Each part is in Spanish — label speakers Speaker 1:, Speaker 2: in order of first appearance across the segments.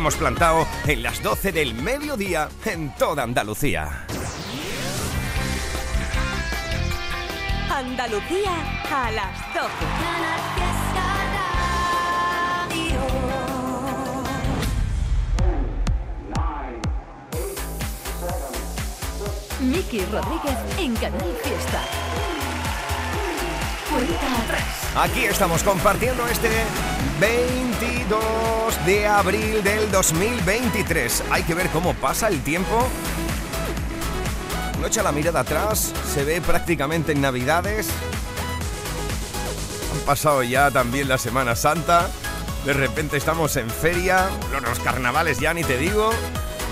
Speaker 1: Hemos plantado en las 12 del mediodía en toda Andalucía.
Speaker 2: Andalucía a las 12.
Speaker 3: Miki Rodríguez en Canal Fiesta.
Speaker 1: Aquí estamos compartiendo este 22 de abril del 2023. Hay que ver cómo pasa el tiempo. No echa la mirada atrás, se ve prácticamente en Navidades. Han pasado ya también la Semana Santa. De repente estamos en feria, los carnavales ya ni te digo.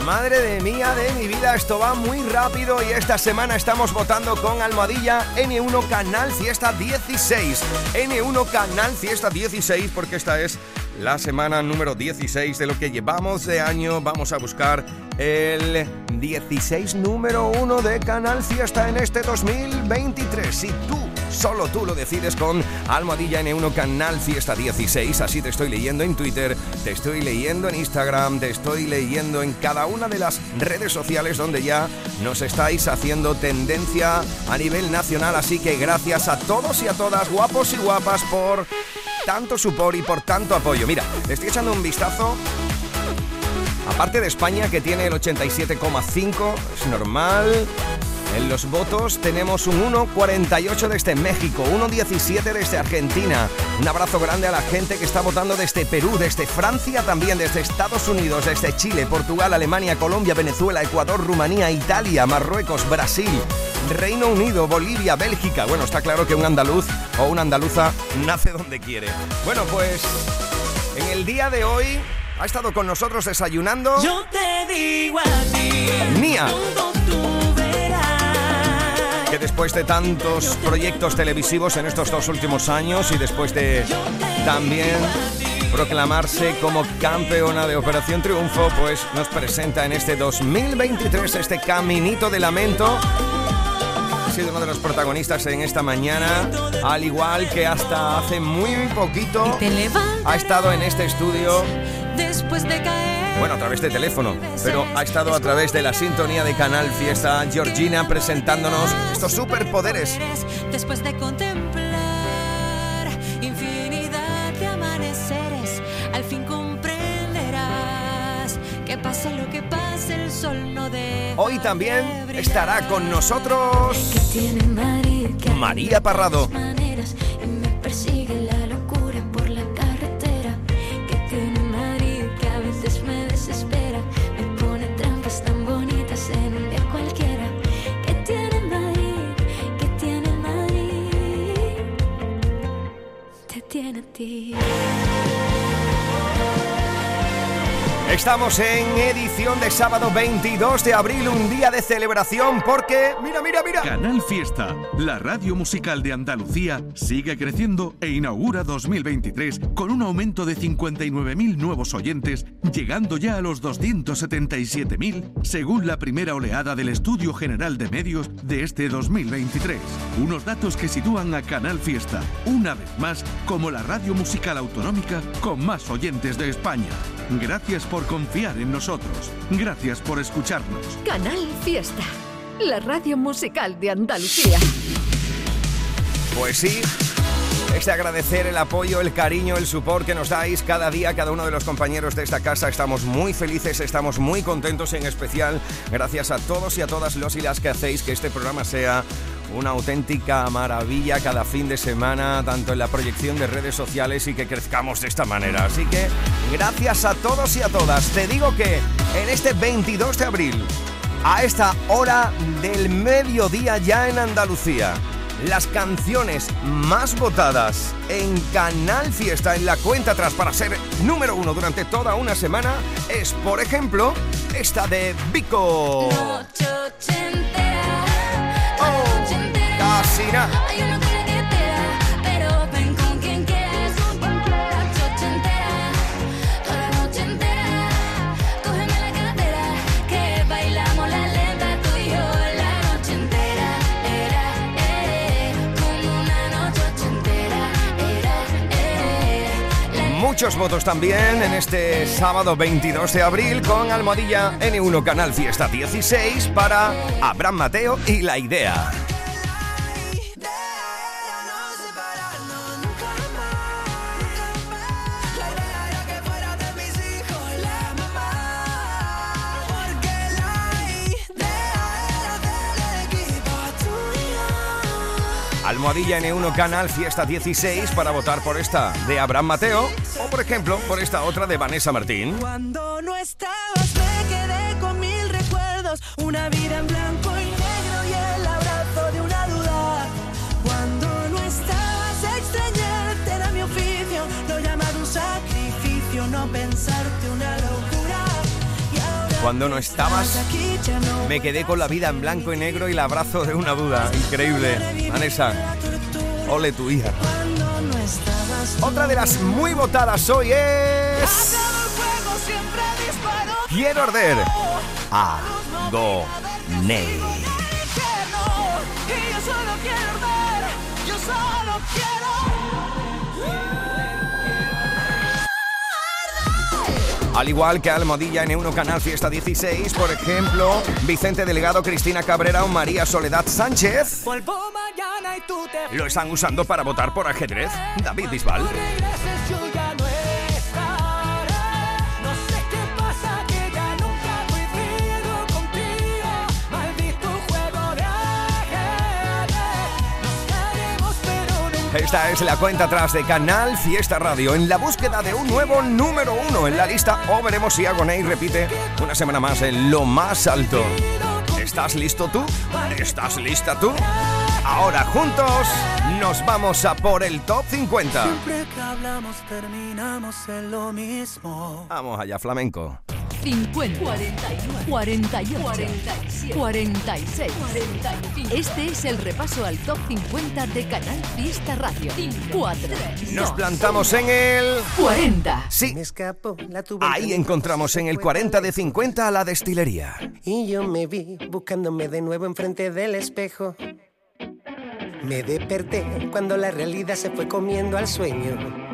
Speaker 1: Madre de mía de mi vida, esto va muy rápido y esta semana estamos votando con Almohadilla N1 Canal Fiesta 16. N1 Canal Fiesta 16 porque esta es la semana número 16 de lo que llevamos de año. Vamos a buscar el 16 número 1 de Canal Fiesta en este 2023. Si tú Solo tú lo decides con Almohadilla N1 Canal Fiesta 16. Así te estoy leyendo en Twitter, te estoy leyendo en Instagram, te estoy leyendo en cada una de las redes sociales donde ya nos estáis haciendo tendencia a nivel nacional. Así que gracias a todos y a todas, guapos y guapas, por tanto support y por tanto apoyo. Mira, estoy echando un vistazo Aparte de España, que tiene el 87,5, es normal. En los votos tenemos un 1,48 desde México, 1,17 desde Argentina. Un abrazo grande a la gente que está votando desde Perú, desde Francia también, desde Estados Unidos, desde Chile, Portugal, Alemania, Colombia, Venezuela, Ecuador, Rumanía, Italia, Marruecos, Brasil, Reino Unido, Bolivia, Bélgica. Bueno, está claro que un andaluz o una andaluza nace donde quiere. Bueno, pues en el día de hoy ha estado con nosotros desayunando.
Speaker 4: Yo te digo a ti. Verás.
Speaker 1: que después de tantos proyectos televisivos en estos dos últimos años y después de también proclamarse como campeona de Operación Triunfo, pues nos presenta en este 2023 este Caminito de Lamento. Sido uno de los protagonistas en esta mañana, al igual que hasta hace muy poquito ha estado en este estudio
Speaker 4: después de caer.
Speaker 1: bueno, a través de teléfono, pero ha estado a través de la sintonía de Canal Fiesta Georgina presentándonos estos superpoderes.
Speaker 4: Después de contemplar
Speaker 1: Hoy también estará con nosotros María Parrado.
Speaker 5: ti
Speaker 1: Estamos en edición de sábado 22 de abril, un día de celebración porque, mira, mira, mira.
Speaker 6: Canal Fiesta, la radio musical de Andalucía, sigue creciendo e inaugura 2023 con un aumento de 59.000 nuevos oyentes, llegando ya a los 277.000 según la primera oleada del Estudio General de Medios de este 2023. Unos datos que sitúan a Canal Fiesta, una vez más, como la radio musical autonómica con más oyentes de España. Gracias por confiar en nosotros. Gracias por escucharnos.
Speaker 3: Canal Fiesta. La radio musical de Andalucía.
Speaker 1: Pues sí, es de agradecer el apoyo, el cariño, el support que nos dais cada día, cada uno de los compañeros de esta casa. Estamos muy felices, estamos muy contentos, en especial gracias a todos y a todas los y las que hacéis que este programa sea una auténtica maravilla cada fin de semana, tanto en la proyección de redes sociales y que crezcamos de esta manera. Así que gracias a todos y a todas. Te digo que en este 22 de abril, a esta hora del mediodía ya en Andalucía, las canciones más votadas en Canal Fiesta en la cuenta atrás para ser número uno durante toda una semana es, por ejemplo, esta de Vico.
Speaker 5: Entera
Speaker 1: casi nada.
Speaker 5: Hay una cola que te da, pero ven con quien quieras. La noche ochentera, toda la noche entera. Cógeme la cartera, que bailamos la lenta tú y yo. La noche entera era, eh, como una noche ochentera. Era, eh. La
Speaker 1: muchos votos también en este sábado 22 de abril con Almohadilla N1 Canal Fiesta 16 para Abraham Mateo y La Idea. Almohadilla N1 Canal Fiesta 16 para votar por esta de Abraham Mateo o por ejemplo por esta otra de Vanessa Martín.
Speaker 4: Cuando no estabas me quedé con mil recuerdos, una vida en blanco y negro y el abrazo de una duda. Cuando no estabas extrañarte era mi oficio, lo llamado un sacrificio, no pensarte una
Speaker 1: Cuando no estabas, Me quedé con la vida en blanco y negro y el abrazo de una duda. Increíble. Vanessa, ole tu hija. Otra de las muy votadas hoy es... Quiero arder. A Go Ney.
Speaker 4: infierno y yo solo
Speaker 1: Al igual que Almohadilla N1 Canal Fiesta 16, por ejemplo, Vicente Delegado, Cristina Cabrera o María Soledad Sánchez lo están usando para votar por ajedrez. David Bisbal. Esta es la cuenta atrás de Canal Fiesta Radio en la búsqueda de un nuevo número uno en la lista o veremos si Agoney repite una semana más en lo más alto. ¿Estás listo tú? ¿Estás lista tú? Ahora juntos nos vamos a por el top 50.
Speaker 4: Siempre que hablamos terminamos en lo mismo.
Speaker 1: Vamos allá, flamenco.
Speaker 3: 50, 41, 48, 47, 46, 45. Este es el repaso al top 50 de Canal Fiesta Radio. 4,
Speaker 1: Nos plantamos en el...
Speaker 3: 40.
Speaker 1: Sí,
Speaker 7: Me escapó la tuve
Speaker 1: ahí encontramos en el 40 de 50 a la destilería.
Speaker 7: Y yo me vi buscándome de nuevo enfrente del espejo. Me desperté cuando la realidad se fue comiendo al sueño.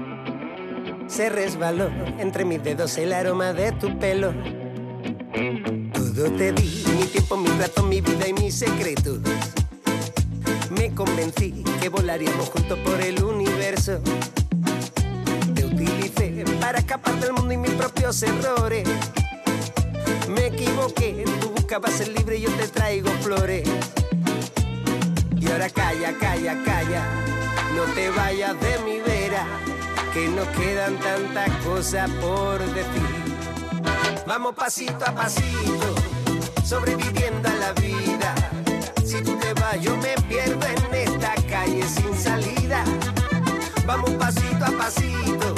Speaker 7: Se resbaló entre mis dedos el aroma de tu pelo. Todo te di, mi tiempo, mi rato, mi vida y mis secretos. Me convencí que volaríamos juntos por el universo. Te utilicé para escapar del mundo y mis propios errores. Me equivoqué, tú buscabas ser libre y yo te traigo flores. Y ahora calla, calla, calla, no te vayas de mi vera, que nos quedan tantas cosas por decir. Vamos pasito a pasito, sobreviviendo a la vida. Si tú te vas, yo me pierdo en esta calle sin salida. Vamos pasito a pasito,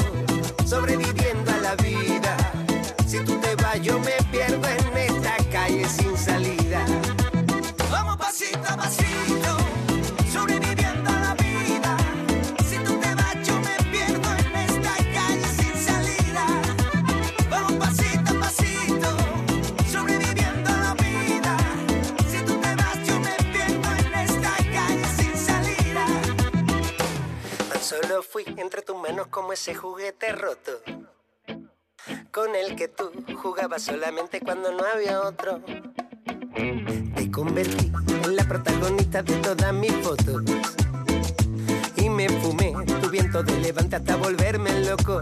Speaker 7: sobreviviendo a la vida. Si tú te vas, yo me Fui entre tus manos como ese juguete roto. Con el que tú jugabas solamente cuando no había otro. Te convertí en la protagonista de todas mis fotos. Y me fumé tu viento de levante hasta volverme loco.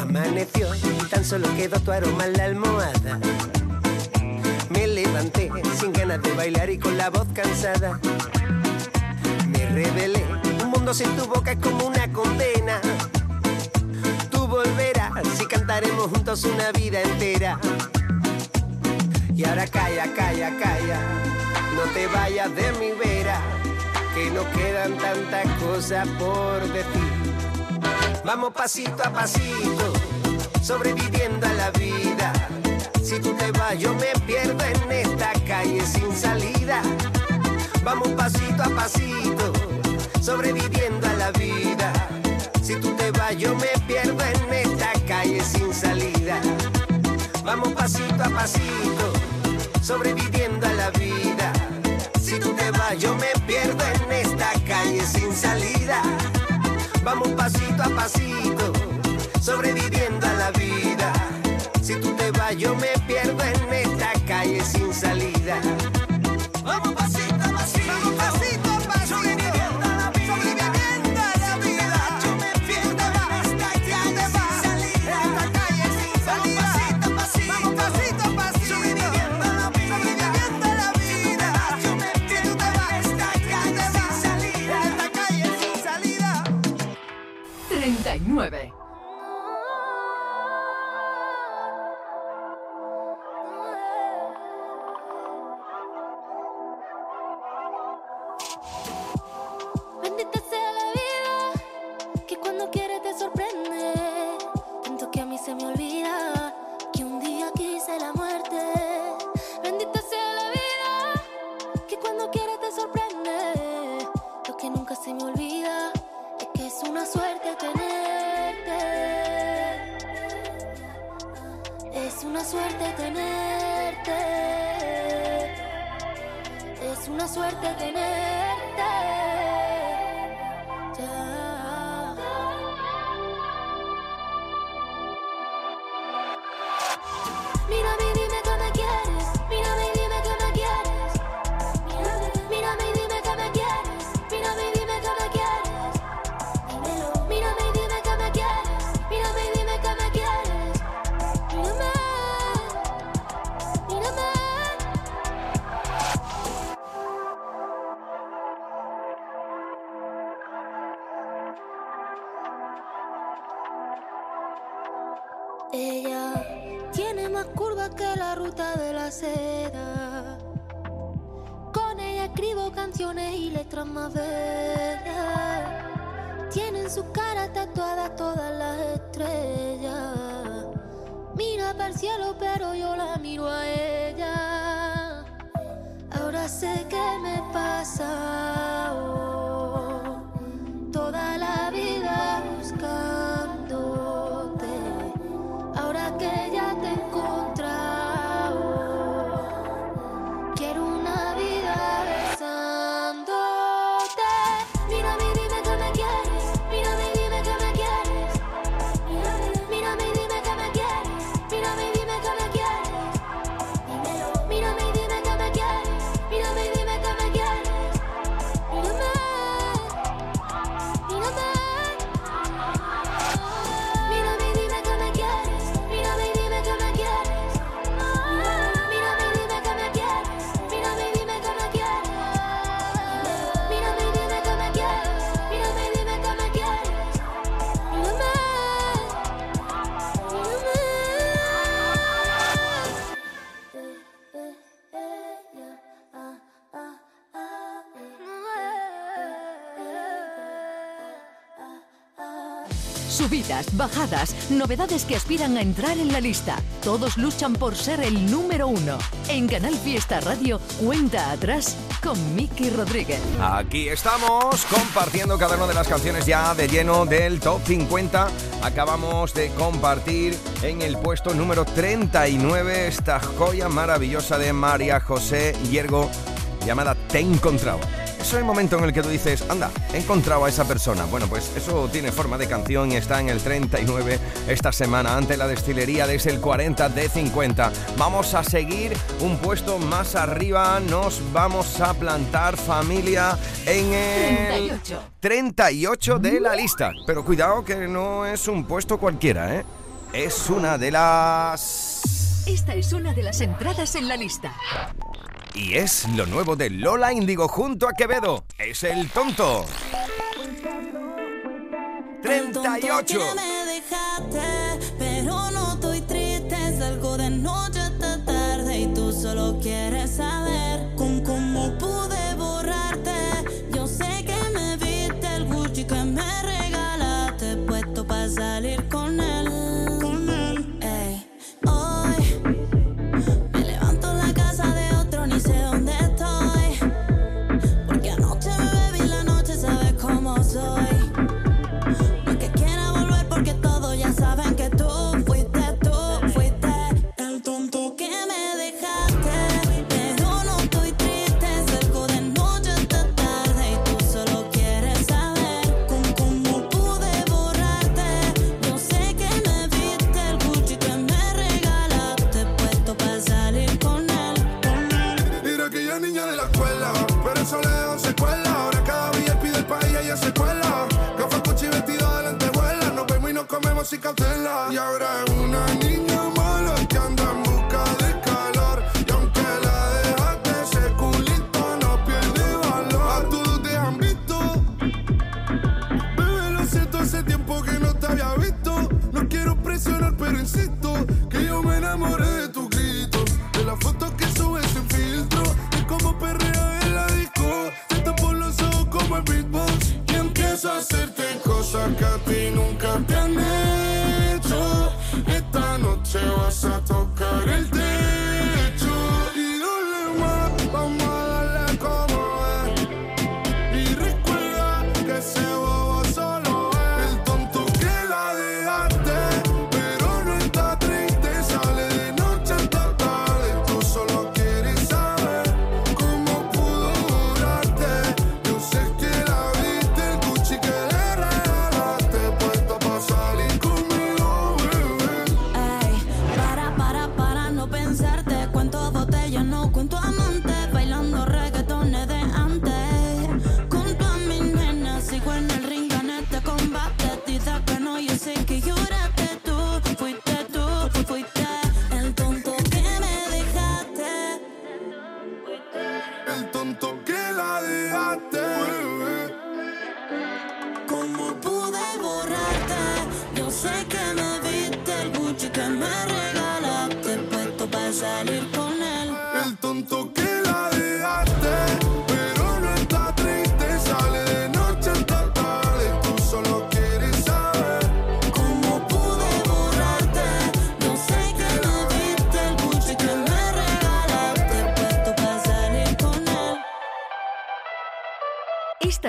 Speaker 7: Amaneció tan solo quedó tu aroma en la almohada. Me levanté sin ganas de bailar y con la voz cansada. Me rebelé, mundo sin tu boca es como una condena. Tú volverás y cantaremos juntos una vida entera. Y ahora calla, calla, calla, no te vayas de mi vera, que nos quedan tantas cosas por decir. Vamos pasito a pasito, sobreviviendo a la vida. Si tú te vas, yo me pierdo en esta calle sin salida. Vamos pasito a pasito, sobreviviendo a la vida. Si tú te vas, yo me pierdo en esta calle sin salida. Vamos pasito a pasito, sobreviviendo a la vida. Si tú te vas, yo me pierdo en esta calle sin salida. Vamos pasito a pasito, sobreviviendo a la vida. Si tú te vas, yo me pierdo en esta calle sin salida.
Speaker 8: Mírame
Speaker 3: Subidas, bajadas, novedades que aspiran a entrar en la lista. Todos luchan por ser el número uno. En Canal Fiesta Radio, cuenta atrás con Miki Rodríguez.
Speaker 1: Aquí estamos compartiendo cada una de las canciones ya de lleno del Top 50. Acabamos de compartir en el puesto número 39 esta joya maravillosa de María José Hiergo llamada Te he encontrado es el momento en el que tú dices, anda, he encontrado a esa persona. Bueno, pues eso tiene forma de canción y está en el 39 esta semana ante la destilería desde el 40 de 50. Vamos a seguir un puesto más arriba, nos vamos a plantar familia en el
Speaker 3: 38,
Speaker 1: 38 de la lista. Pero cuidado que no es un puesto cualquiera, ¿eh? Es una de las...
Speaker 3: Esta es una de las entradas en la lista.
Speaker 1: Y es lo nuevo de Lola Índigo junto a Quevedo. Es el tonto. 38.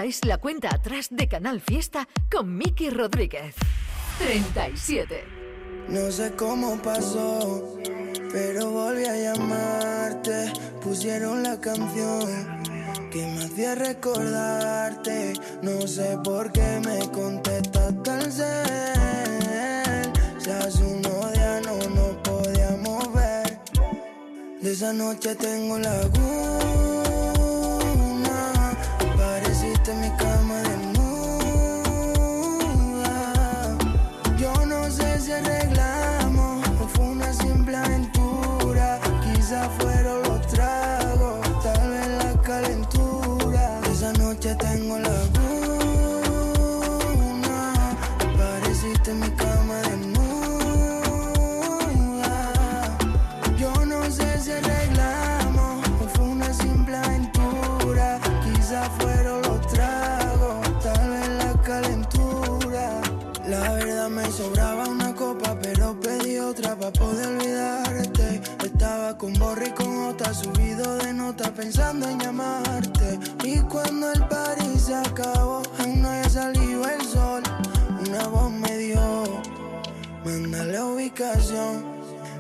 Speaker 9: Es
Speaker 10: la
Speaker 3: cuenta atrás de Canal Fiesta con Miki Rodríguez. 37.
Speaker 11: No sé cómo pasó, pero volví a llamarte. Pusieron la canción que me hacía recordarte. No sé por qué me contestaste al cel. Si hace unos días no nos podíamos ver. De esa noche tengo laguna. Mi cama desnuda. Yo no sé si arreglamos o fue una simple aventura. Quizá fueron los tragos, tal vez la calentura. Esa noche tengo la luna. Apareciste en mi cama pedí otra para poder olvidarte. Estaba con borri con otra, subido de nota pensando en llamarte. Y cuando el party se acabó, aún no había salido el sol. Una voz me dio, manda la ubicación.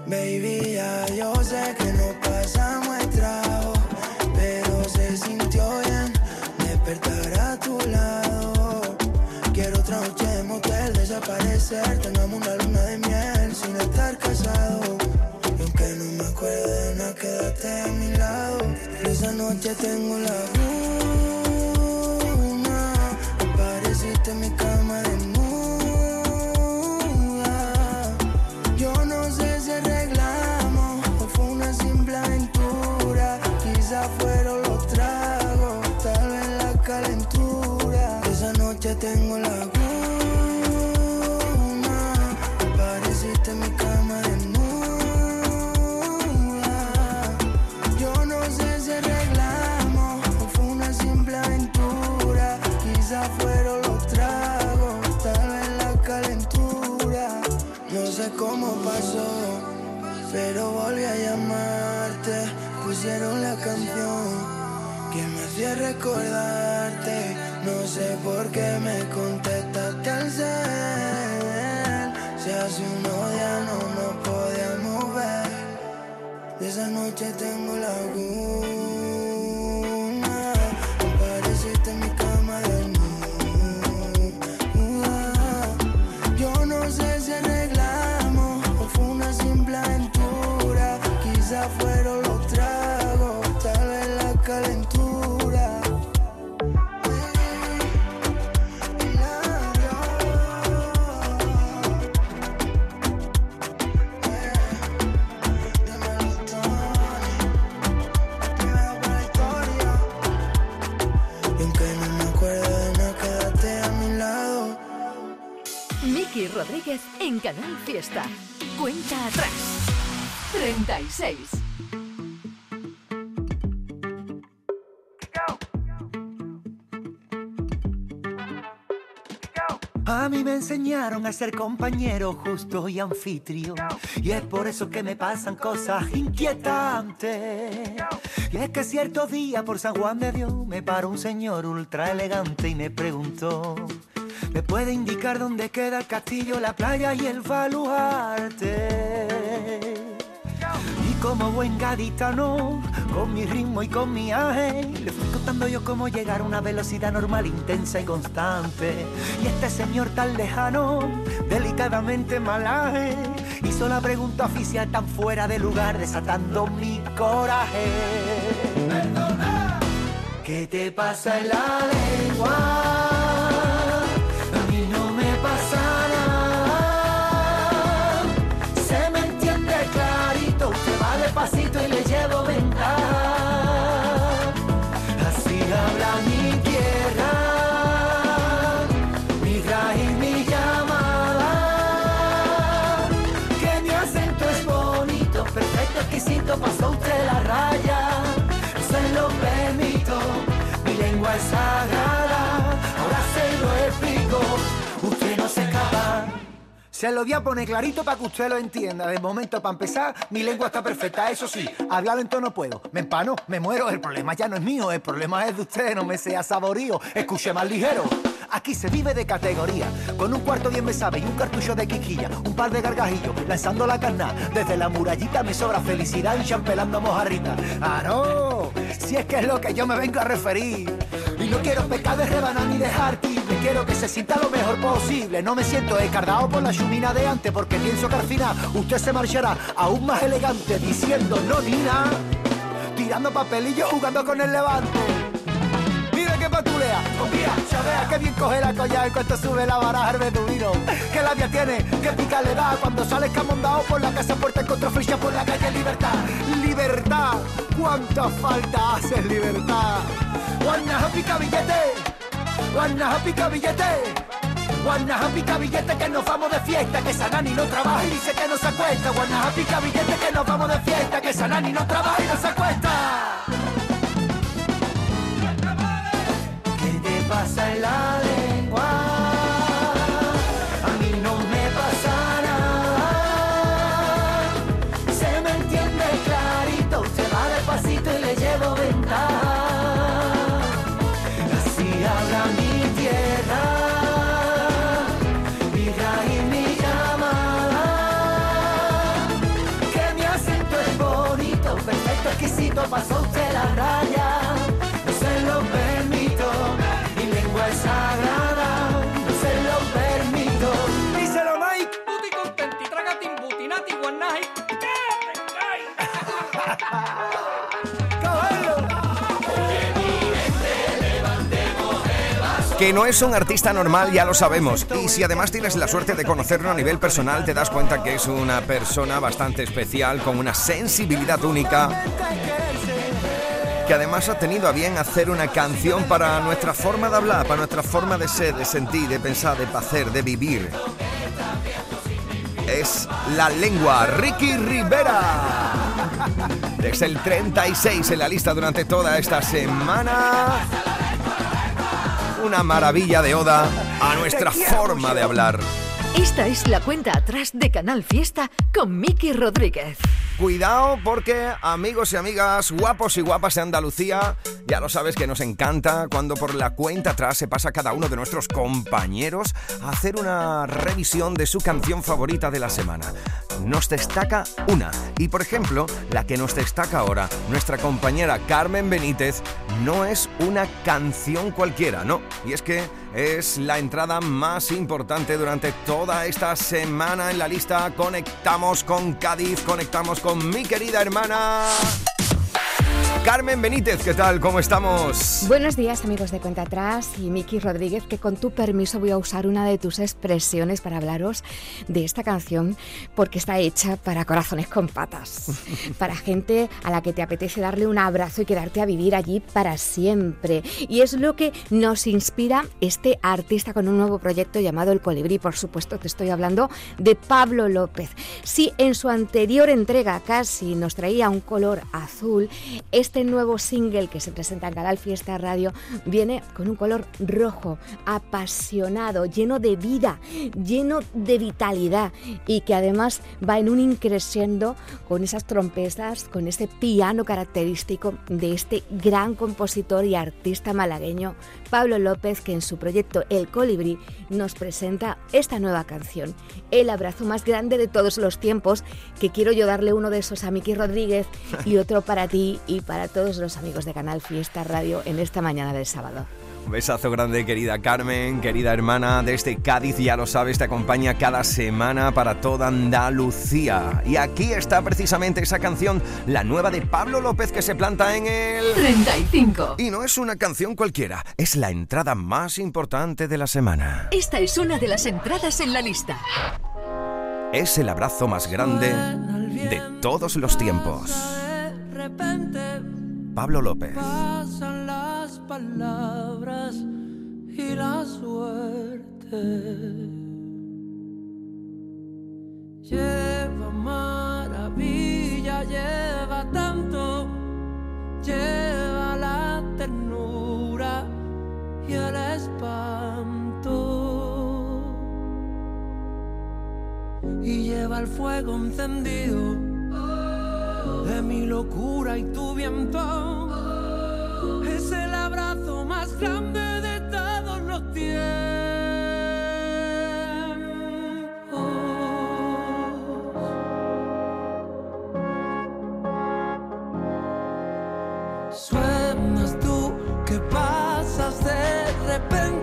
Speaker 11: Baby, ya yo sé que no pasamos el trago, pero se sintió bien despertar a tu lado. Quiero otra noche de motel, desaparecer, tengamos una luna de miel estar casados. Y aunque no me acuerdo de nada, quédate a mi lado. Esa noche tengo la luna, apareciste en mi cama desnuda. Yo no sé si arreglamos o fue una simple aventura. Quizá fueron los tragos, tal vez la calentura. Esa noche tengo la cómo pasó, pero volví a llamarte. Pusieron la canción que me hacía recordarte. No sé por qué me contestaste al cel. Si hace unos días no nos podíamos ver. De esa noche tengo la laguna.
Speaker 3: Canal Fiesta. Cuenta atrás. 36.
Speaker 12: A mí me enseñaron a ser compañero justo y anfitrión. Y es por eso que me pasan cosas inquietantes. Y es que cierto día por San Juan de Dios me paró un señor ultra elegante y me preguntó. ¿Me puede indicar dónde queda el castillo, la playa y el baluarte? Y como buen gaditano, con mi ritmo y con mi aje, le fui contando yo cómo llegar a una velocidad normal, intensa y constante. Y este señor tan lejano, delicadamente malaje, hizo la pregunta oficial tan fuera de lugar, desatando mi coraje. ¿Qué te pasa en la lengua? Se lo voy a poner clarito para que usted lo entienda. De momento, para empezar, mi lengua está perfecta. Eso sí, hablar lento no puedo. Me empano, me muero. El problema ya no es mío, el problema es de usted. No me sea saborío. Escuche más ligero. Aquí se vive de categoría, con un cuarto bien me sabe y un cartucho de quiquilla, un par de gargajillos, lanzando la carna. Desde la murallita me sobra felicidad y champelando mojarrita. ¡Ah, no! Si es que es lo que yo me vengo a referir. Y no quiero pecar de rebanar ni dejar me quiero que se sienta lo mejor posible. No me siento escardado por la chumina de antes, porque pienso que al final usted se marchará aún más elegante, diciendo no ni tirando papelillos, jugando con el levante. Mira que patulea, confía, chavea, que bien coge la colla en cuanto sube la baraja el beduino. Que labia tiene, que pica le da cuando sale escamondado por la casa puerta encontró fricha por la calle Libertad. Libertad, cuánta falta hace libertad. Guanaja pica billete, guanaja pica billete. Guanaja pica billete que nos vamos de fiesta, que Sanani no trabaja y dice que no se acuesta. Guanaja pica billete que nos vamos de fiesta, que Sanani no trabaja y no se acuesta. ¿Qué te pasa en la Que no es
Speaker 1: un artista normal, ya lo sabemos. Y si además tienes la suerte de conocerlo a nivel personal, te das cuenta que es una persona bastante especial, con una sensibilidad única, que además ha tenido a bien hacer una canción para nuestra forma de hablar, para nuestra forma de ser, de sentir, de pensar, de hacer, de vivir. Es la lengua Ricky Rivera. Desde el 36 en la lista durante toda esta semana. Una maravilla de oda a nuestra forma de hablar.
Speaker 3: Esta es la cuenta atrás de Canal Fiesta con Miki Rodríguez.
Speaker 1: Cuidado porque amigos y amigas, guapos y guapas de Andalucía, ya lo sabes que nos encanta cuando por la cuenta atrás se pasa cada uno de nuestros compañeros a hacer una revisión de su canción favorita de la semana. Nos destaca una y por ejemplo, la que nos destaca ahora, nuestra compañera Carmen Benítez, no es una canción cualquiera, no, y es que es la entrada más importante durante toda esta semana en la lista. Conectamos con Cádiz, conectamos con mi querida hermana. Carmen Benítez, ¿qué tal? ¿Cómo estamos?
Speaker 13: Buenos días amigos de Cuenta Atrás y Miki Rodríguez, que con tu permiso voy a usar una de tus expresiones para hablaros de esta canción porque está hecha para corazones con patas, para gente a la que te apetece darle un abrazo y quedarte a vivir allí para siempre. Y es lo que nos inspira este artista con un nuevo proyecto llamado El Colibrí, por supuesto te estoy hablando de Pablo López. Si en su anterior entrega casi nos traía un color azul, este nuevo single que se presenta en Canal Fiesta Radio viene con un color rojo, apasionado, lleno de vida, lleno de vitalidad y que además va en un increciendo con esas trompetas, con ese piano característico de este gran compositor y artista malagueño Pablo López que en su proyecto El Colibrí nos presenta esta nueva canción, El abrazo más grande de todos los tiempos, que quiero yo darle uno de esos a Miki Rodríguez y otro para ti y para todos los amigos de Canal Fiesta Radio en esta mañana del sábado.
Speaker 1: Besazo grande, querida Carmen, querida hermana desde Cádiz, ya lo sabes, te acompaña cada semana para toda Andalucía. Y aquí está precisamente esa canción, la nueva de Pablo López que se planta en el
Speaker 3: 35.
Speaker 1: Y no es una canción cualquiera, es la entrada más importante de la semana.
Speaker 3: Esta es una de las entradas en la lista.
Speaker 1: Es el abrazo más grande de todos los tiempos. Pablo López.
Speaker 4: Palabras y la suerte. Lleva maravilla, lleva tanto, lleva la ternura y el espanto. Y lleva el fuego encendido de mi locura y tu viento. Es el abrazo más grande de todos los tiempos. Suenas tú que pasas de repente,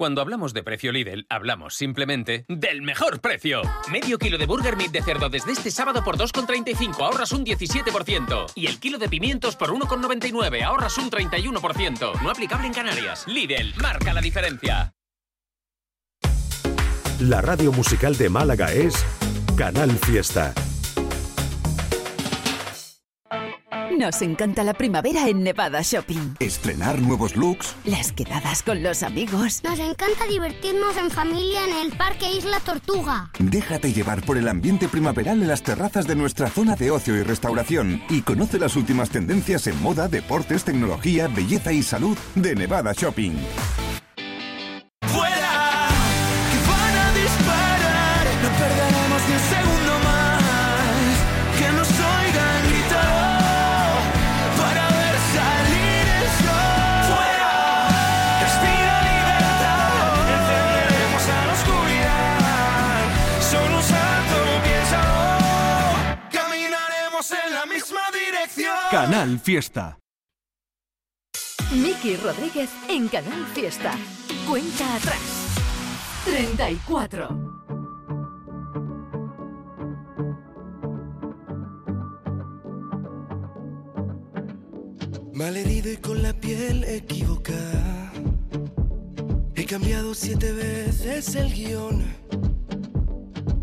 Speaker 14: Cuando hablamos de precio Lidl, hablamos simplemente del mejor precio. Medio kilo de Burger Meat de cerdo desde este sábado por 2,35 ahorras un 17%. Y el kilo de pimientos por 1,99 ahorras un 31%. No aplicable en Canarias. Lidl, marca la diferencia.
Speaker 15: La radio musical de Málaga es Canal Fiesta.
Speaker 3: Nos encanta la primavera en Nevada Shopping.
Speaker 16: Estrenar nuevos looks.
Speaker 3: Las quedadas con los amigos.
Speaker 17: Nos encanta divertirnos en familia en el Parque Isla Tortuga.
Speaker 16: Déjate llevar por el ambiente primaveral en las terrazas de nuestra zona de ocio y restauración y conoce las últimas tendencias en moda, deportes, tecnología, belleza y salud de Nevada Shopping.
Speaker 6: Canal Fiesta.
Speaker 3: Miki Rodríguez en Canal Fiesta. Cuenta atrás. 34.
Speaker 18: Malherido y con la piel equivocada. He cambiado siete veces el guion.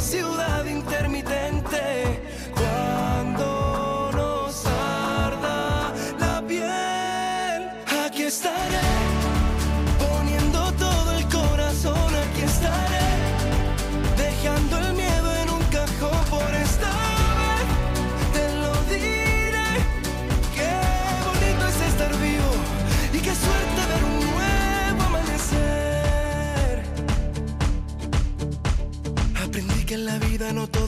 Speaker 18: ciudad intermitente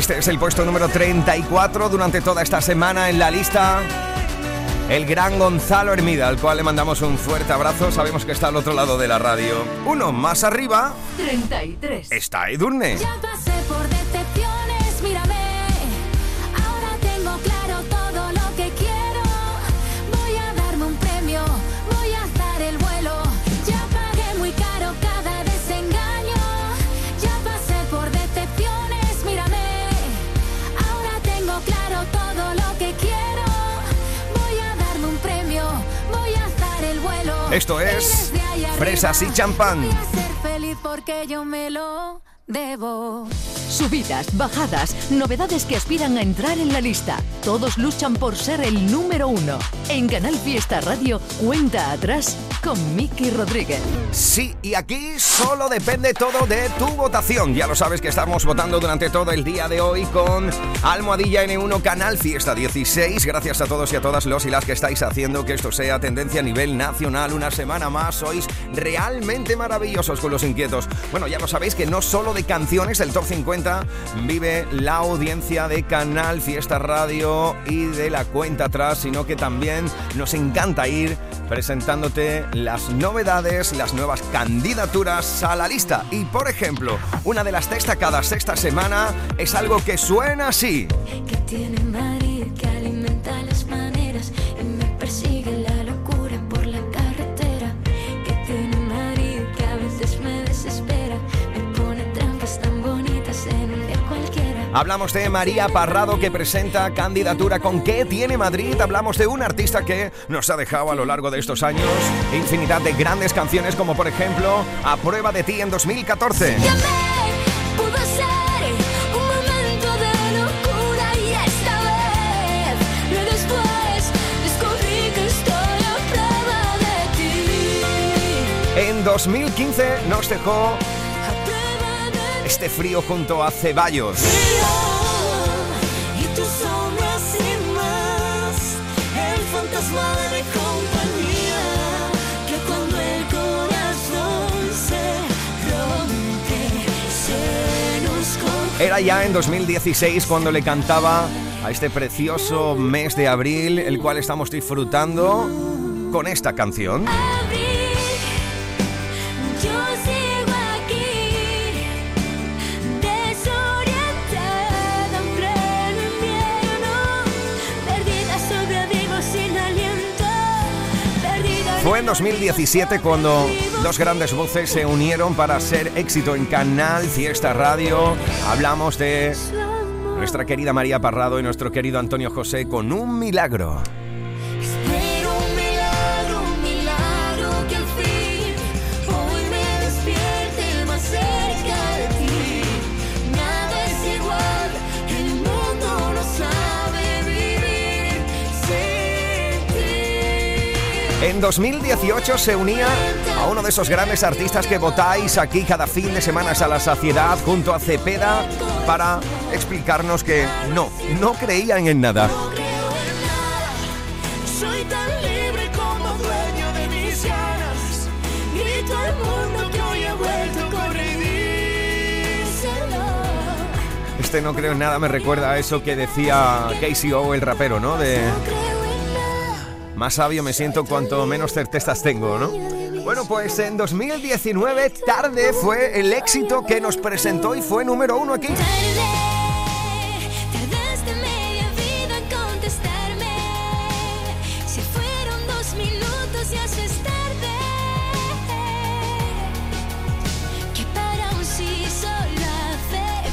Speaker 1: Este es el puesto número 34 durante toda esta semana en la lista. El gran Gonzalo Hermida, al cual le mandamos un fuerte abrazo. Sabemos que está al otro lado de la radio. Uno más arriba
Speaker 3: 33.
Speaker 1: está Edurne.
Speaker 5: Ya
Speaker 1: Esto es Fresas y champán.
Speaker 5: Porque yo me lo debo.
Speaker 3: Subidas, bajadas, novedades que aspiran a entrar en la lista. Todos luchan por ser el número uno. En Canal Fiesta Radio, cuenta atrás con Miki Rodríguez.
Speaker 1: Sí, y aquí solo depende todo de tu votación. Ya lo sabes que estamos votando durante todo el día de hoy con Almohadilla N1 Canal Fiesta 16. Gracias a todos y a todas los y las que estáis haciendo que esto sea tendencia a nivel nacional. Una semana más sois realmente maravillosos con los inquietos. Bueno, ya lo sabéis que no solo de canciones el Top 50 vive la audiencia de Canal Fiesta Radio y de la cuenta atrás, sino que también nos encanta ir presentándote las novedades, las nuevas candidaturas a la lista. Y por ejemplo, una de las destacadas esta semana es algo que suena así. Hablamos de María Parrado que presenta candidatura con ¿Qué tiene Madrid? Hablamos de un artista que nos ha dejado a lo largo de estos años infinidad de grandes canciones como por ejemplo A prueba de ti en 2014.
Speaker 5: Pudo ser un momento de locura y esta vez, lo después, descubrí que estoy a prueba de ti.
Speaker 1: En 2015 nos dejó este frío junto a Ceballos.
Speaker 5: Y tu sombra sin más, el fantasma de mi compañía, que cuando el corazón se rompe, se nos congela.
Speaker 1: Era ya en 2016 cuando le cantaba a este precioso mes de abril, el cual estamos disfrutando con esta canción. Fue en 2017 cuando dos grandes voces se unieron para ser éxito en Canal Fiesta Radio. Hablamos de nuestra querida María Parrado y nuestro querido Antonio José con un milagro. En 2018 se unía a uno de esos grandes artistas que votáis aquí cada fin de semana a la saciedad junto a Cepeda para explicarnos que no, no creían en nada. Este no creo en nada me recuerda a eso que decía Casey O, el rapero, ¿no? De más sabio me siento cuanto menos certezas tengo, ¿no? Bueno, pues en 2019 tarde fue el éxito que nos presentó y fue número uno aquí.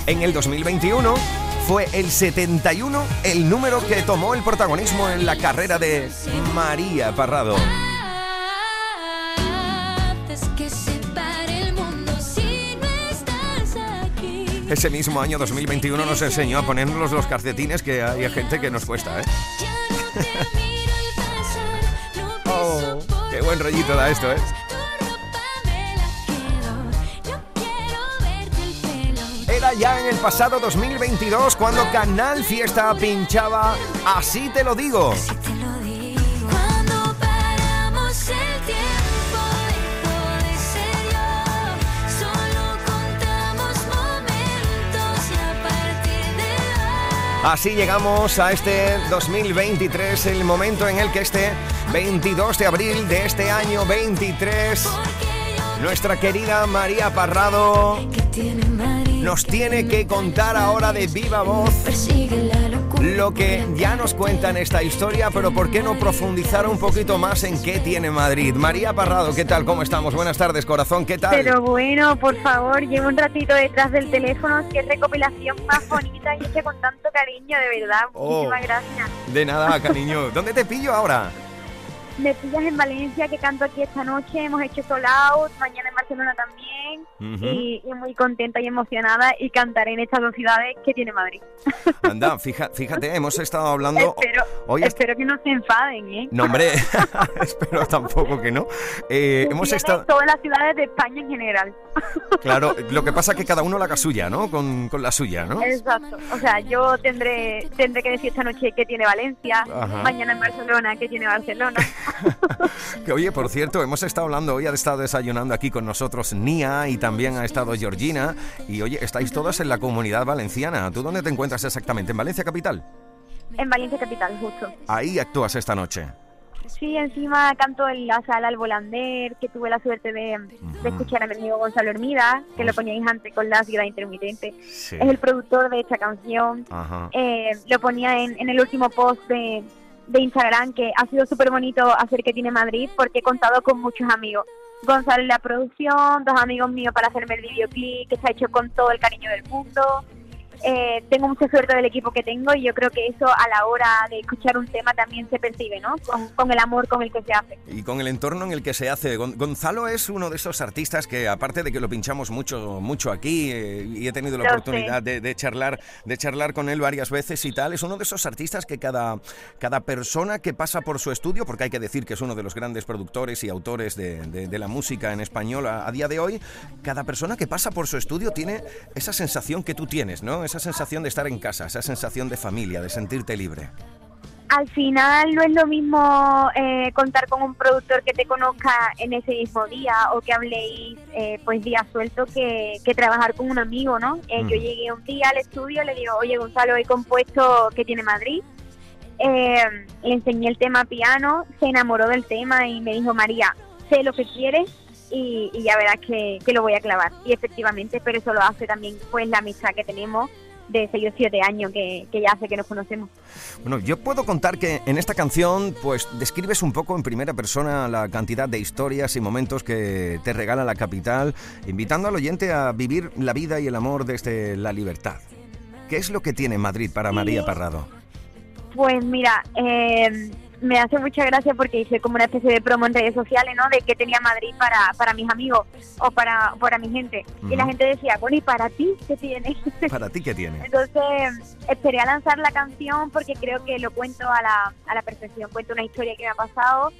Speaker 5: En
Speaker 1: el 2021 fue el 71 el número que tomó el protagonismo en la carrera de María Parrado. Ese mismo año 2021 nos enseñó a ponernos los calcetines que hay gente que nos cuesta, ¿eh? Oh, qué buen rollito da esto, ¿eh? Era ya en el pasado 2022 cuando Canal Fiesta pinchaba Así te lo digo. Así llegamos a este 2023, el momento en el que este 22 de abril de este año 23, nuestra querida María Parrado nos tiene que contar ahora de viva voz lo que ya nos cuenta en esta historia, pero ¿por qué no profundizar un poquito más en qué tiene Madrid? María Parrado, ¿qué tal? ¿Cómo estamos? Buenas tardes, corazón, ¿qué tal?
Speaker 19: Pero bueno, por favor, llevo un ratito detrás del teléfono, qué recopilación más bonita y hecha con tanto cariño, de verdad.
Speaker 1: Oh.
Speaker 19: Muchísimas gracias.
Speaker 1: De nada, cariño. ¿Dónde te pillo ahora?
Speaker 19: Me pillas en Valencia, que canto aquí esta noche. Hemos hecho Soul Out, mañana en Barcelona también.
Speaker 1: Ujú.
Speaker 19: y, y muy contenta y emocionada. Y cantaré en estas dos ciudades que tiene Madrid.
Speaker 1: Anda, fija- fíjate, hemos estado hablando...
Speaker 19: espero,
Speaker 1: hoy
Speaker 19: espero que no se enfaden, ¿eh?
Speaker 1: No, hombre, espero tampoco que no. Eh, hemos estado...
Speaker 19: todas las ciudades de España en general.
Speaker 1: Claro, lo que pasa es que cada uno la haga suya, ¿no? Con, con la suya, ¿no?
Speaker 19: Exacto. O sea, yo tendré tendré que decir esta noche que tiene Valencia,
Speaker 1: Ajá.
Speaker 19: mañana en Barcelona que tiene Barcelona.
Speaker 1: Que oye, por cierto, hemos estado hablando, hoy ha estado desayunando aquí con nosotros Nia y también ha estado Georgina. Y oye, estáis todas en la comunidad valenciana. ¿Tú dónde te encuentras exactamente? ¿En Valencia Capital?
Speaker 19: En Valencia Capital, justo.
Speaker 1: Ahí actúas esta noche.
Speaker 19: Sí, encima canto en la sala al Volander, que tuve la suerte de, de escuchar a mi amigo Gonzalo Hermida, que lo poníais antes con la ciudad intermitente.
Speaker 1: Sí.
Speaker 19: Es el productor de esta canción.
Speaker 1: Ajá.
Speaker 19: Eh, lo ponía en, en el último post de, de Instagram, que ha sido súper bonito hacer que tiene Madrid, porque he contado con muchos amigos. Gonzalo en la producción, dos amigos míos para hacerme el videoclip, que está hecho con todo el cariño del mundo. Eh, tengo mucha suerte del equipo que tengo y yo creo que eso a la hora de escuchar un tema también se percibe, ¿no? Con, con el amor con el que se hace.
Speaker 1: Y con el entorno en el que se hace. Gon- Gonzalo es uno de esos artistas que, aparte de que lo pinchamos mucho, mucho aquí, eh, y he tenido la
Speaker 19: Lo
Speaker 1: oportunidad de, de charlar, de charlar con él varias veces y tal, es uno de esos artistas que cada, cada persona que pasa por su estudio, porque hay que decir que es uno de los grandes productores y autores de, de- de la música en español a, a día de hoy, cada persona que pasa por su estudio tiene esa sensación que tú tienes, ¿no? Esa sensación de estar en casa, esa sensación de familia, de sentirte libre.
Speaker 19: Al final no es lo mismo eh, contar con un productor que te conozca en ese mismo día o que habléis eh, pues día suelto que, que trabajar con un amigo, ¿no? Eh,
Speaker 20: Mm.
Speaker 19: Yo llegué un día al estudio, le digo, oye Gonzalo, he compuesto que tiene Madrid. Eh, le enseñé el tema piano, se enamoró del tema y me dijo, María, sé lo que quieres y, y ya verás que, que lo voy a clavar. Y efectivamente, pero eso lo hace también pues la amistad que tenemos de 6 o 7 años que, que ya hace que nos conocemos.
Speaker 1: Bueno, yo puedo contar que en esta canción, pues describes un poco en primera persona la cantidad de historias y momentos que te regala la capital, invitando al oyente a vivir la vida y el amor desde la libertad. ¿Qué es lo que tiene Madrid para María Parrado?
Speaker 19: Pues mira, eh, me hace mucha gracia porque hice como una especie de promo en redes sociales, ¿no? De que tenía Madrid para, para mis amigos o para, para mi gente. Y la gente decía, bueno, ¿y para ti qué tienes?
Speaker 1: ¿Para ti qué tiene?
Speaker 19: Entonces esperé a lanzar la canción porque creo que lo cuento a la, a la perfección. Cuento una historia que me ha pasado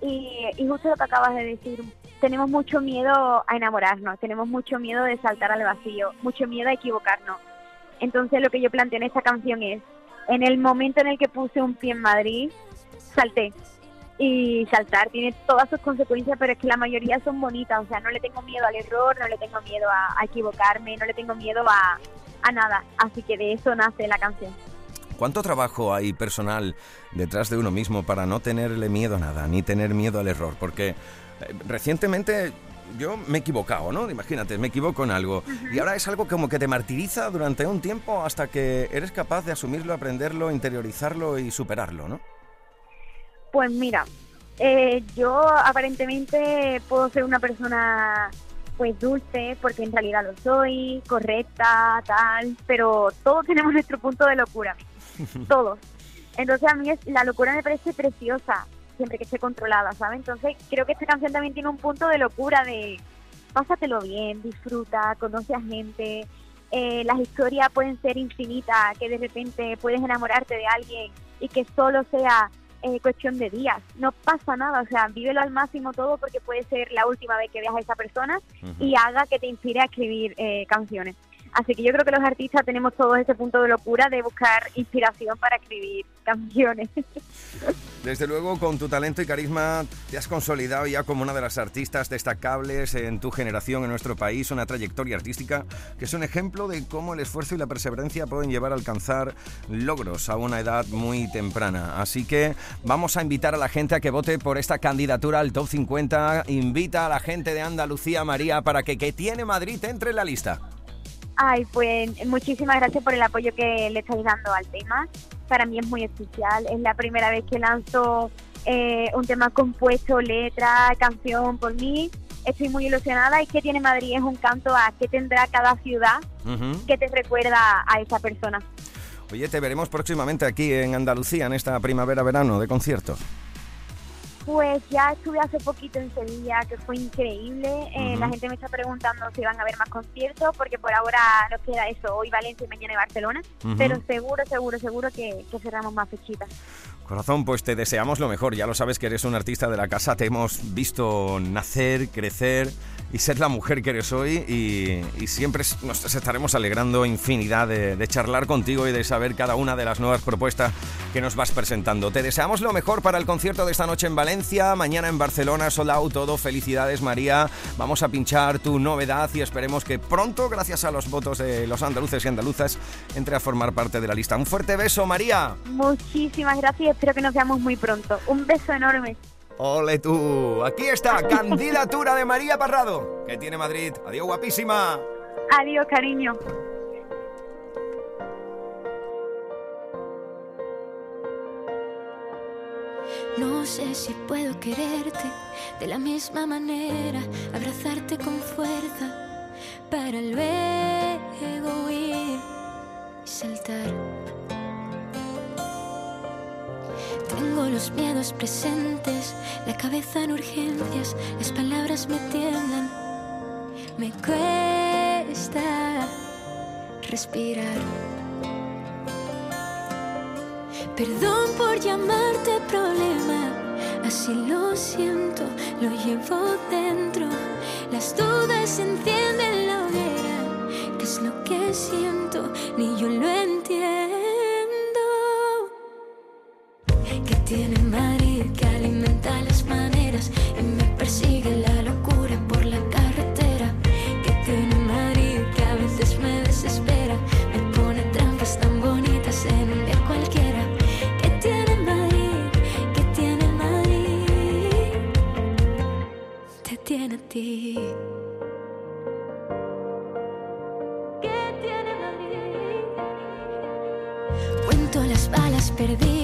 Speaker 19: y, y justo lo que acabas de decir. Tenemos mucho miedo a enamorarnos, tenemos mucho miedo de saltar al vacío, mucho miedo a equivocarnos. Entonces lo que yo planteo en esta canción es, en el momento en el que puse un pie en Madrid, salté. Y saltar tiene todas sus consecuencias, pero es que la mayoría son bonitas. O sea, no le tengo miedo al error, no le tengo miedo a, a equivocarme, no le tengo miedo a, a nada. Así que de eso nace la canción.
Speaker 1: ¿Cuánto trabajo hay personal detrás de uno mismo para no tenerle miedo a nada, ni tener miedo al error? Porque eh, recientemente yo me he equivocado, ¿no? Imagínate, me equivoco en algo. Y ahora es algo como que te martiriza durante un tiempo hasta que eres capaz de asumirlo, aprenderlo, interiorizarlo y superarlo, ¿no?
Speaker 19: Pues mira, eh, yo aparentemente puedo ser una persona pues dulce, porque en realidad lo soy, correcta, tal, pero todos tenemos nuestro punto de locura, todos. Entonces a mí es, la locura me parece preciosa, siempre que esté controlada, ¿sabes? Entonces creo que esta canción también tiene un punto de locura de pásatelo bien, disfruta, conoce a gente, eh, las historias pueden ser infinitas, que de repente puedes enamorarte de alguien y que solo sea eh, cuestión de días, no pasa nada, o sea, vívelo al máximo todo porque puede ser la última vez que veas a esa persona y haga que te inspire a escribir eh, canciones. Así que yo creo que los artistas tenemos todo ese punto de locura de buscar inspiración para escribir canciones.
Speaker 1: Desde luego, con tu talento y carisma te has consolidado ya como una de las artistas destacables en tu generación en nuestro país, una trayectoria artística que es un ejemplo de cómo el esfuerzo y la perseverancia pueden llevar a alcanzar logros a una edad muy temprana. Así que vamos a invitar a la gente a que vote por esta candidatura al Top 50. Invita a la gente de Andalucía, María, para que que tiene Madrid entre en la lista.
Speaker 19: Ay, pues muchísimas gracias por el apoyo que le estáis dando al tema. Para mí es muy especial. Es la primera vez que lanzo eh, un tema compuesto, letra, canción por mí. Estoy muy ilusionada y que tiene Madrid es un canto a qué tendrá cada ciudad
Speaker 1: Ujú.
Speaker 19: que te recuerda a esa persona.
Speaker 1: Oye, te veremos próximamente aquí en Andalucía en esta primavera-verano de concierto.
Speaker 19: Pues ya estuve hace poquito en Sevilla, que fue increíble. Eh. La gente me está preguntando si van a haber más conciertos, porque por ahora nos queda eso, hoy Valencia y mañana Barcelona.
Speaker 1: Ujú.
Speaker 19: Pero seguro, seguro, seguro que, que cerramos más fechitas.
Speaker 1: Corazón, pues te deseamos lo mejor. Ya lo sabes que eres un artista de la casa. Te hemos visto nacer, crecer y ser la mujer que eres hoy. Y, siempre nos estaremos alegrando infinidad de, charlar contigo y de saber cada una de las nuevas propuestas que nos vas presentando. Te deseamos lo mejor para el concierto de esta noche en Valencia, mañana en Barcelona, sold out, todo. Felicidades, María. Vamos a pinchar tu novedad y esperemos que pronto, gracias a los votos de los andaluces y andaluzas, entre a formar parte de la lista. Un fuerte beso, María.
Speaker 19: Muchísimas gracias espero que nos veamos muy pronto. Un beso enorme.
Speaker 1: Ole tú. Aquí está, candidatura de María Parrado. que tiene Madrid? Adiós, guapísima.
Speaker 19: Adiós, cariño.
Speaker 5: No sé si puedo quererte de la misma manera, abrazarte con fuerza para luego huir y saltar. Tengo los miedos presentes, la cabeza en urgencias, las palabras me tiemblan, me cuesta respirar. Perdón por llamarte problema, así lo siento, lo llevo dentro. Las dudas encienden la hoguera, ¿qué es lo que siento? Ni yo lo entiendo. Tiene Madrid que alimenta las maneras y me persigue la locura por la carretera. Que tiene Madrid que a veces me desespera, me pone trampas tan bonitas en un día cualquiera. Que tiene Madrid, que tiene Madrid, te tiene a ti. Que. Cuento las balas perdidas,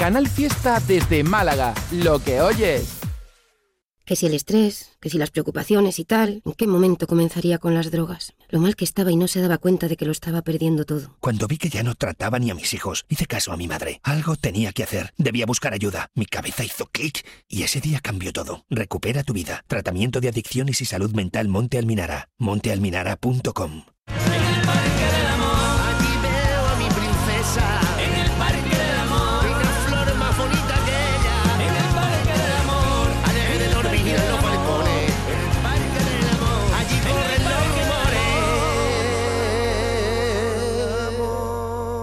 Speaker 20: Canal Fiesta desde Málaga. Lo que oyes.
Speaker 21: Que si el estrés, que si las preocupaciones y tal, ¿en qué momento comenzaría con las drogas? Lo mal que estaba y no se daba cuenta de que lo estaba perdiendo todo.
Speaker 22: Cuando vi que ya no trataba ni a mis hijos, hice caso a mi madre. Algo tenía que hacer. Debía buscar ayuda. Mi cabeza hizo clic y ese día cambió todo. Recupera tu vida. Tratamiento de adicciones y salud mental Monte Alminara. montealminara.com.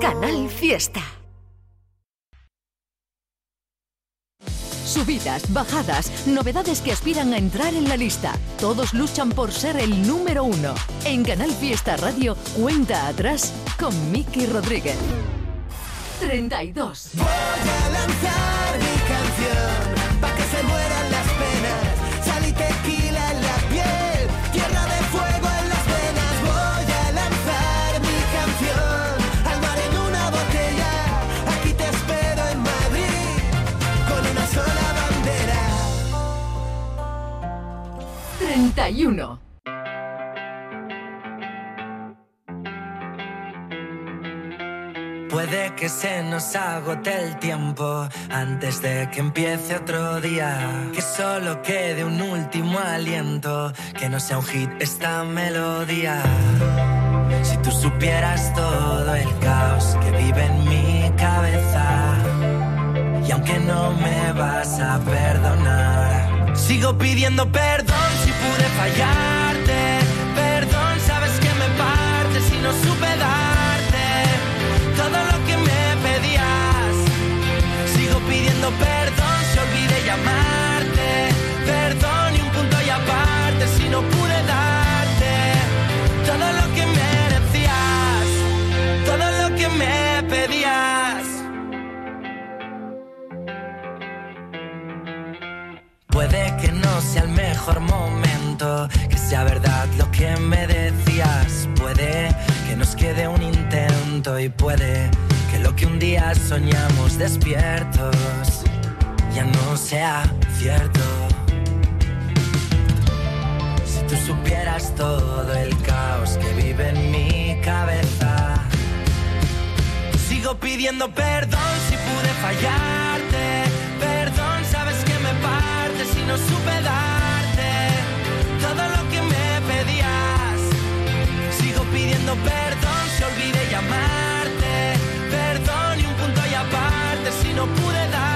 Speaker 3: Canal Fiesta. Subidas, bajadas, novedades que aspiran a entrar en la lista. Todos luchan por ser el número uno. En Canal Fiesta Radio, cuenta atrás con Miki Rodríguez. 32.
Speaker 12: Voy a lanzar
Speaker 3: 31.
Speaker 7: Puede que se nos agote el tiempo antes de que empiece otro día. Que solo quede un último aliento, que no sea un hit esta melodía. Si tú supieras todo el caos que vive en mi cabeza, y aunque no me vas a perdonar, sigo pidiendo perdón pude fallarte. Perdón, sabes que me parte si no supe darte todo lo que me pedías. Sigo pidiendo perdón, se olvide llamarte. Perdón y un punto y aparte si no pude darte todo lo que merecías, todo lo que me pedías. Puede que no sea el mejor momento, que sea verdad lo que me decías. Puede que nos quede un intento y puede que lo que un día soñamos despiertos ya no sea cierto. Si tú supieras todo el caos que vive en mi cabeza, sigo pidiendo perdón si pude fallarte. Perdón, sabes que me parte si no supe darte pidiendo perdón, se olvide llamarte. Perdón y un punto y aparte si no pude darte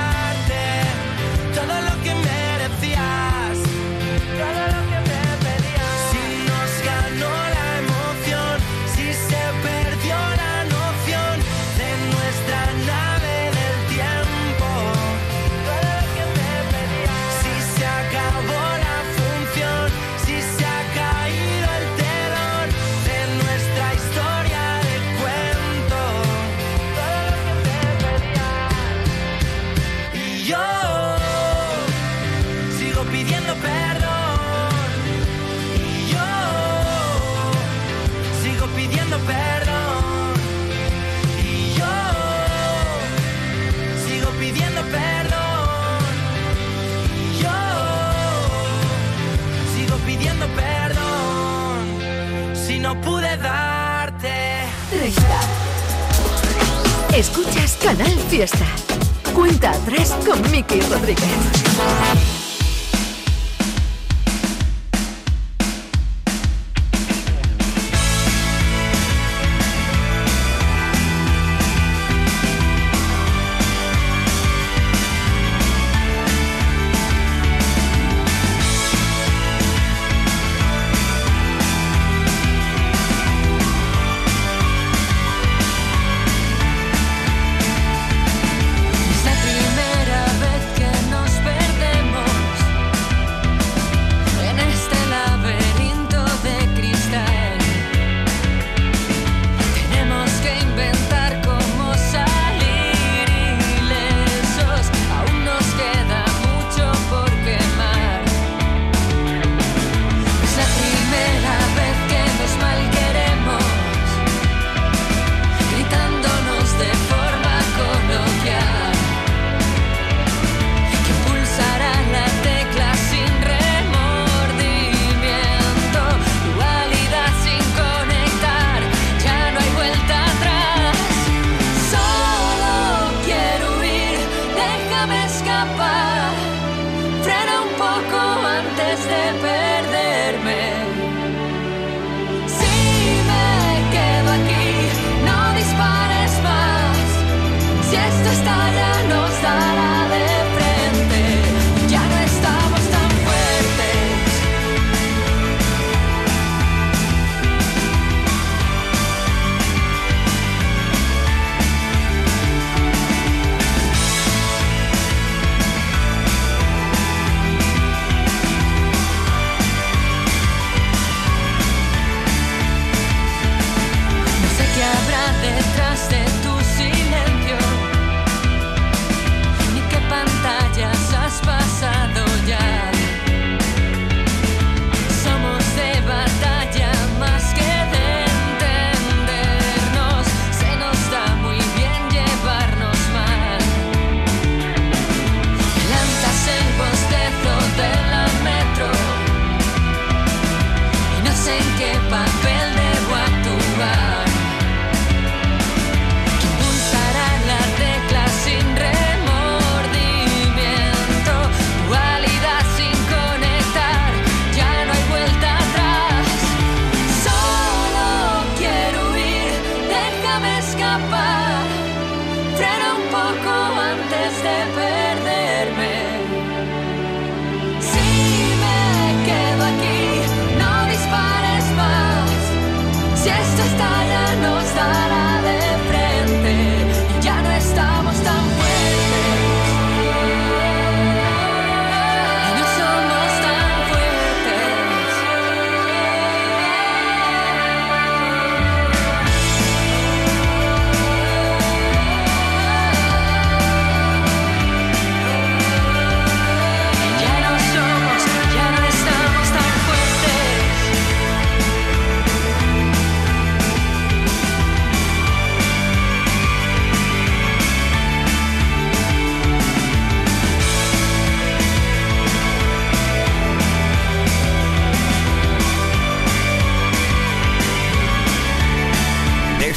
Speaker 3: Canal Fiesta. Cuenta atrás con Miki Rodríguez.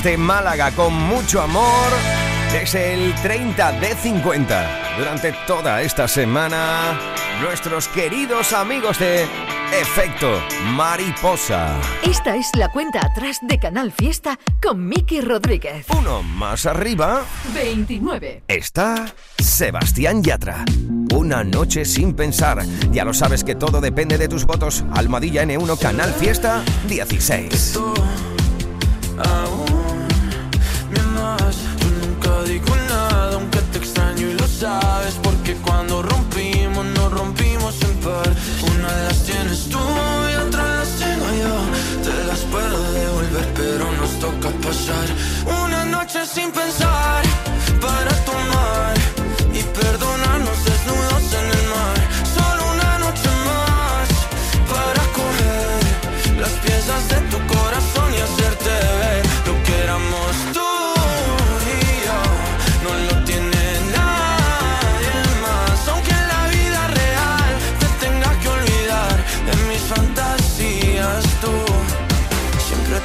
Speaker 1: Desde Málaga con mucho amor, desde el 30 de 50. Durante toda esta semana, nuestros queridos amigos de Efecto Mariposa.
Speaker 3: Esta es la cuenta atrás de Canal Fiesta con Miki Rodríguez.
Speaker 1: Uno más arriba
Speaker 3: 29.
Speaker 1: está Sebastián Yatra. Una noche sin pensar. Ya lo sabes que todo depende de tus votos. Almohadilla N1 Canal Fiesta 16.
Speaker 23: aún cuando rompimos, nos rompimos en par. Una de las tienes tú y otra las tengo yo. Te las puedo devolver, pero nos toca pasar una noche sin pensar para tomar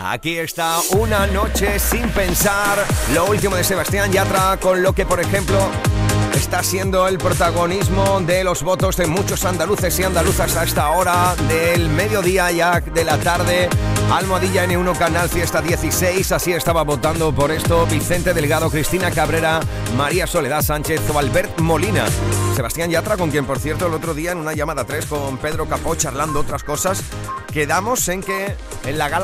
Speaker 1: Aquí está una noche sin pensar. Lo último de Sebastián Yatra, con lo que, por ejemplo, está siendo el protagonismo de los votos de muchos andaluces y andaluzas a esta hora del mediodía ya de la tarde. Almohadilla N1 Canal Fiesta 16, así estaba votando por esto Vicente Delgado, Cristina Cabrera, María Soledad Sánchez o Albert Molina. Sebastián Yatra, con quien por cierto el otro día en una llamada 3 con Pedro Capó charlando otras cosas, quedamos en que en la gala